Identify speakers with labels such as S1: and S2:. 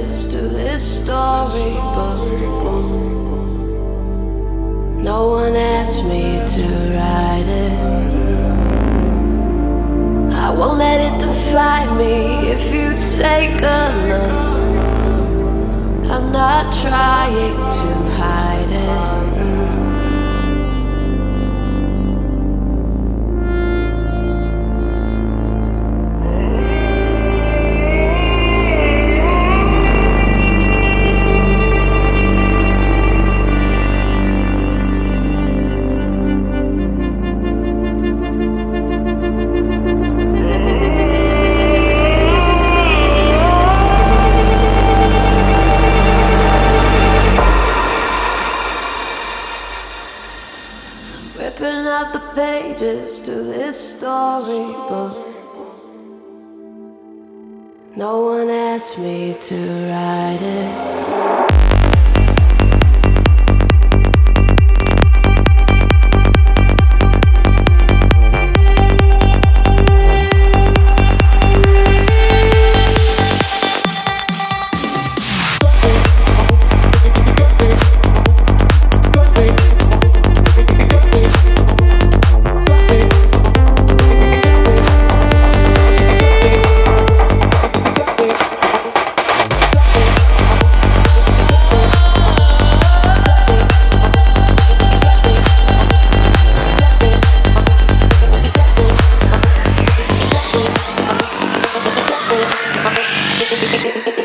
S1: this storybook. No one asked me to write it. I won't let it define me if you take a look. I'm not trying to hide it. Ripping out the pages to this storybook. No one asked me to write it. Okay.